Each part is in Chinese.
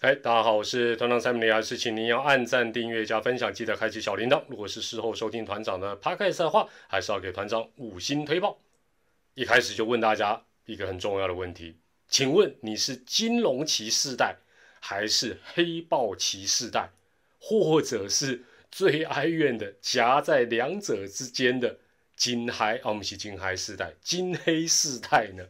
哎，大家好，我是团长塞米利亚，是请您要按赞、订阅、加分享，记得开启小铃铛。如果是事后收听团长的 podcast 的话，还是要给团长五星推报。一开始就问大家一个很重要的问题，请问你是金龙骑士代，还是黑豹骑士代，或者是最哀怨的夹在两者之间的金黑？哦，我们是金黑世代，金黑世代呢？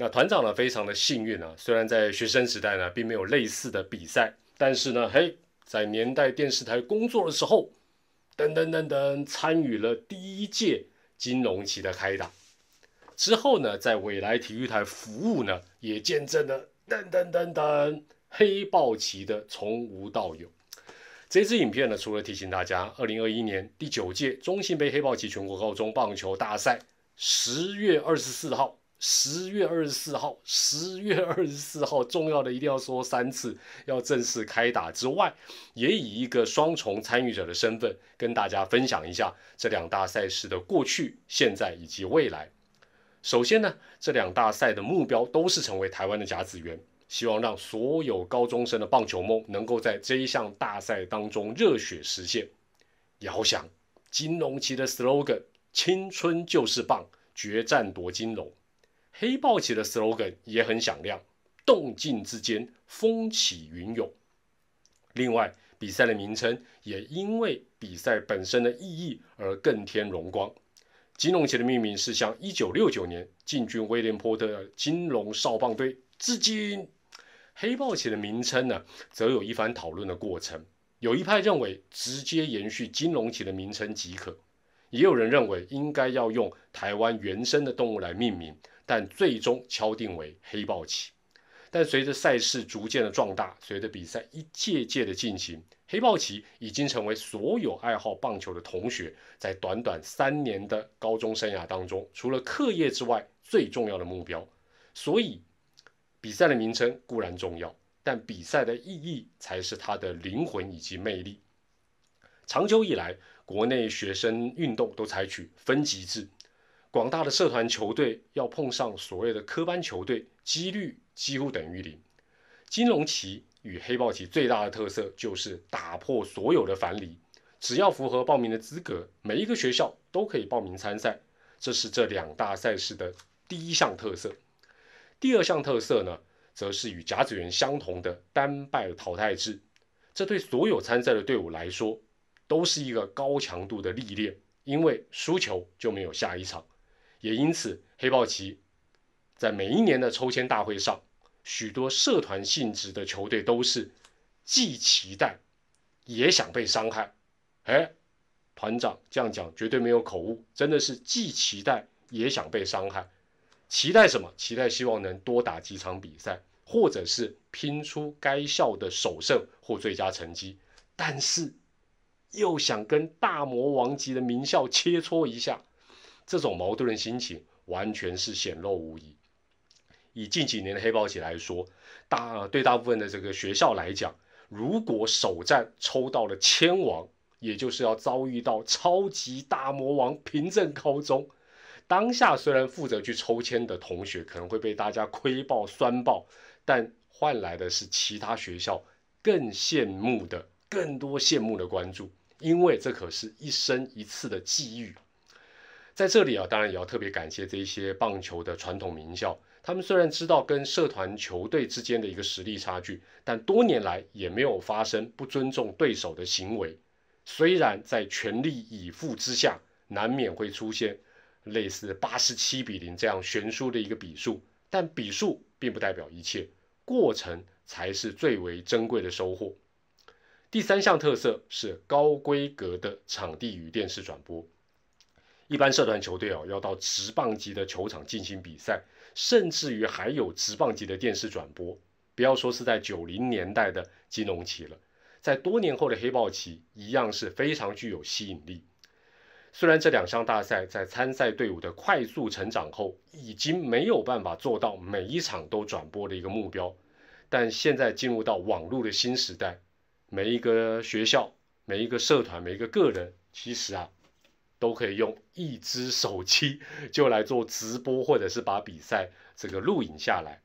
那团长呢，非常的幸运啊，虽然在学生时代呢，并没有类似的比赛，但是呢，嘿，在年代电视台工作的时候，噔噔噔噔，参与了第一届金龙旗的开打。之后呢，在未来体育台服务呢，也见证了噔噔噔噔黑豹旗的从无到有。这支影片呢，除了提醒大家，二零二一年第九届中信杯黑豹旗全国高中棒球大赛，十月二十四号。十月二十四号，十月二十四号，重要的一定要说三次，要正式开打之外，也以一个双重参与者的身份，跟大家分享一下这两大赛事的过去、现在以及未来。首先呢，这两大赛的目标都是成为台湾的甲子园，希望让所有高中生的棒球梦能够在这一项大赛当中热血实现。遥想金龙旗的 slogan：青春就是棒，决战夺金龙。黑豹旗的 slogan 也很响亮，动静之间风起云涌。另外，比赛的名称也因为比赛本身的意义而更添荣光。金龙旗的命名是向1969年进军威廉波特的金龙少棒队致敬。黑豹旗的名称呢，则有一番讨论的过程。有一派认为直接延续金龙旗的名称即可，也有人认为应该要用台湾原生的动物来命名。但最终敲定为黑豹旗。但随着赛事逐渐的壮大，随着比赛一届届的进行，黑豹旗已经成为所有爱好棒球的同学在短短三年的高中生涯当中，除了课业之外最重要的目标。所以，比赛的名称固然重要，但比赛的意义才是它的灵魂以及魅力。长久以来，国内学生运动都采取分级制。广大的社团球队要碰上所谓的科班球队，几率几乎等于零。金龙旗与黑豹旗最大的特色就是打破所有的樊篱，只要符合报名的资格，每一个学校都可以报名参赛。这是这两大赛事的第一项特色。第二项特色呢，则是与甲子园相同的单败淘汰制。这对所有参赛的队伍来说，都是一个高强度的历练，因为输球就没有下一场。也因此，黑豹旗在每一年的抽签大会上，许多社团性质的球队都是既期待也想被伤害。哎，团长这样讲绝对没有口误，真的是既期待也想被伤害。期待什么？期待希望能多打几场比赛，或者是拼出该校的首胜或最佳成绩。但是又想跟大魔王级的名校切磋一下。这种矛盾的心情完全是显露无遗。以近几年的黑豹旗来说，大对大部分的这个学校来讲，如果首战抽到了千王，也就是要遭遇到超级大魔王平镇高中。当下虽然负责去抽签的同学可能会被大家亏爆酸爆，但换来的是其他学校更羡慕的、更多羡慕的关注，因为这可是一生一次的际遇。在这里啊，当然也要特别感谢这些棒球的传统名校。他们虽然知道跟社团球队之间的一个实力差距，但多年来也没有发生不尊重对手的行为。虽然在全力以赴之下，难免会出现类似八十七比零这样悬殊的一个比数，但比数并不代表一切，过程才是最为珍贵的收获。第三项特色是高规格的场地与电视转播。一般社团球队哦，要到直棒级的球场进行比赛，甚至于还有直棒级的电视转播。不要说是在九零年代的金龙旗了，在多年后的黑豹旗一样是非常具有吸引力。虽然这两项大赛在参赛队伍的快速成长后，已经没有办法做到每一场都转播的一个目标，但现在进入到网络的新时代，每一个学校、每一个社团、每一个个人，其实啊。都可以用一只手机就来做直播，或者是把比赛这个录影下来。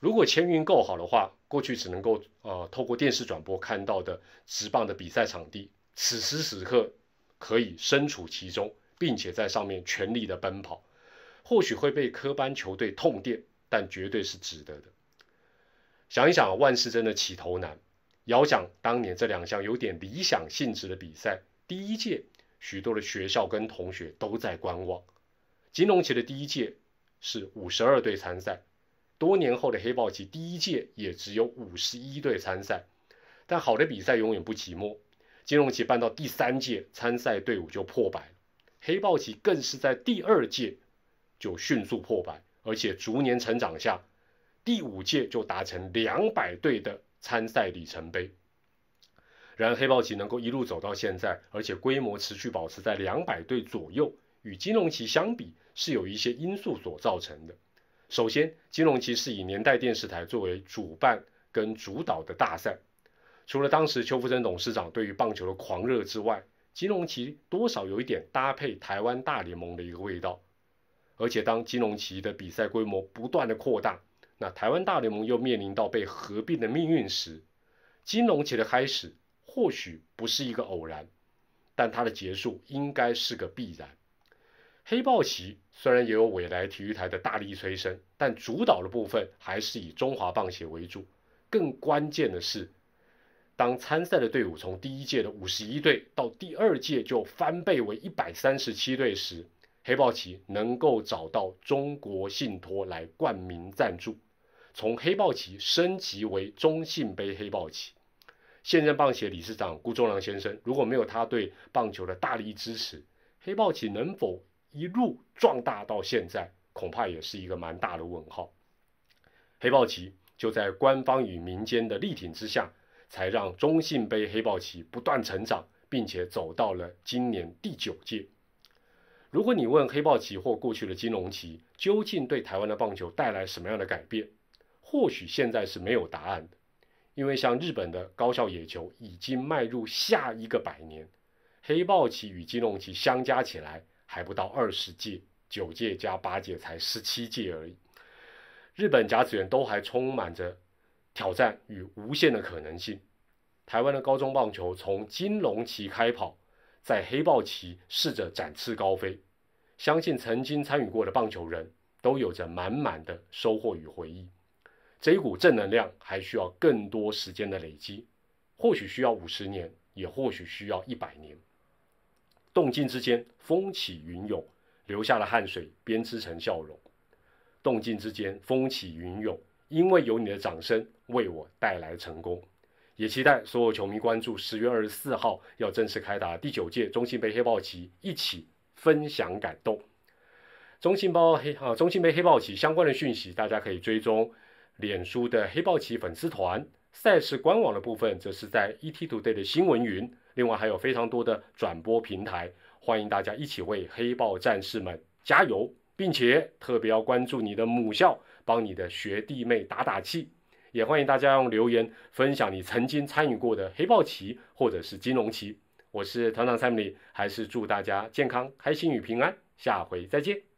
如果签运够好的话，过去只能够呃透过电视转播看到的直棒的比赛场地，此时此刻可以身处其中，并且在上面全力的奔跑，或许会被科班球队痛电，但绝对是值得的。想一想，万事真的起头难。遥想当年这两项有点理想性质的比赛，第一届许多的学校跟同学都在观望。金融旗的第一届是五十二队参赛。多年后的黑豹旗第一届也只有五十一队参赛，但好的比赛永远不寂寞。金融旗办到第三届，参赛队伍就破百黑豹旗更是在第二届就迅速破百，而且逐年成长下，第五届就达成两百队的参赛里程碑。然而黑豹旗能够一路走到现在，而且规模持续保持在两百队左右，与金融旗相比，是有一些因素所造成的。首先，金融旗是以年代电视台作为主办跟主导的大赛。除了当时邱福生董事长对于棒球的狂热之外，金融旗多少有一点搭配台湾大联盟的一个味道。而且，当金融旗的比赛规模不断的扩大，那台湾大联盟又面临到被合并的命运时，金融旗的开始或许不是一个偶然，但它的结束应该是个必然。黑豹旗虽然也有未来体育台的大力催生，但主导的部分还是以中华棒协为主。更关键的是，当参赛的队伍从第一届的五十一队到第二届就翻倍为一百三十七队时，黑豹旗能够找到中国信托来冠名赞助，从黑豹旗升级为中信杯黑豹旗。现任棒协理事长辜仲良先生，如果没有他对棒球的大力支持，黑豹旗能否？一路壮大到现在，恐怕也是一个蛮大的问号。黑豹旗就在官方与民间的力挺之下，才让中信杯黑豹旗不断成长，并且走到了今年第九届。如果你问黑豹旗或过去的金龙旗究竟对台湾的棒球带来什么样的改变，或许现在是没有答案的，因为像日本的高校野球已经迈入下一个百年，黑豹旗与金龙旗相加起来。还不到二十届，九届加八届才十七届而已。日本甲子园都还充满着挑战与无限的可能性。台湾的高中棒球从金龙旗开跑，在黑豹旗试着展翅高飞。相信曾经参与过的棒球人都有着满满的收获与回忆。这一股正能量还需要更多时间的累积，或许需要五十年，也或许需要一百年。动静之间，风起云涌，流下了汗水，编织成笑容。动静之间，风起云涌，因为有你的掌声，为我带来成功。也期待所有球迷关注十月二十四号要正式开打第九届中信杯黑豹旗，一起分享感动。中信包黑啊，中信杯黑豹旗相关的讯息，大家可以追踪脸书的黑豹旗粉丝团。赛事官网的部分，则是在 ETtoday 的新闻云。另外还有非常多的转播平台，欢迎大家一起为黑豹战士们加油，并且特别要关注你的母校，帮你的学弟妹打打气。也欢迎大家用留言分享你曾经参与过的黑豹旗或者是金龙旗。我是团长 Sammy，还是祝大家健康、开心与平安。下回再见。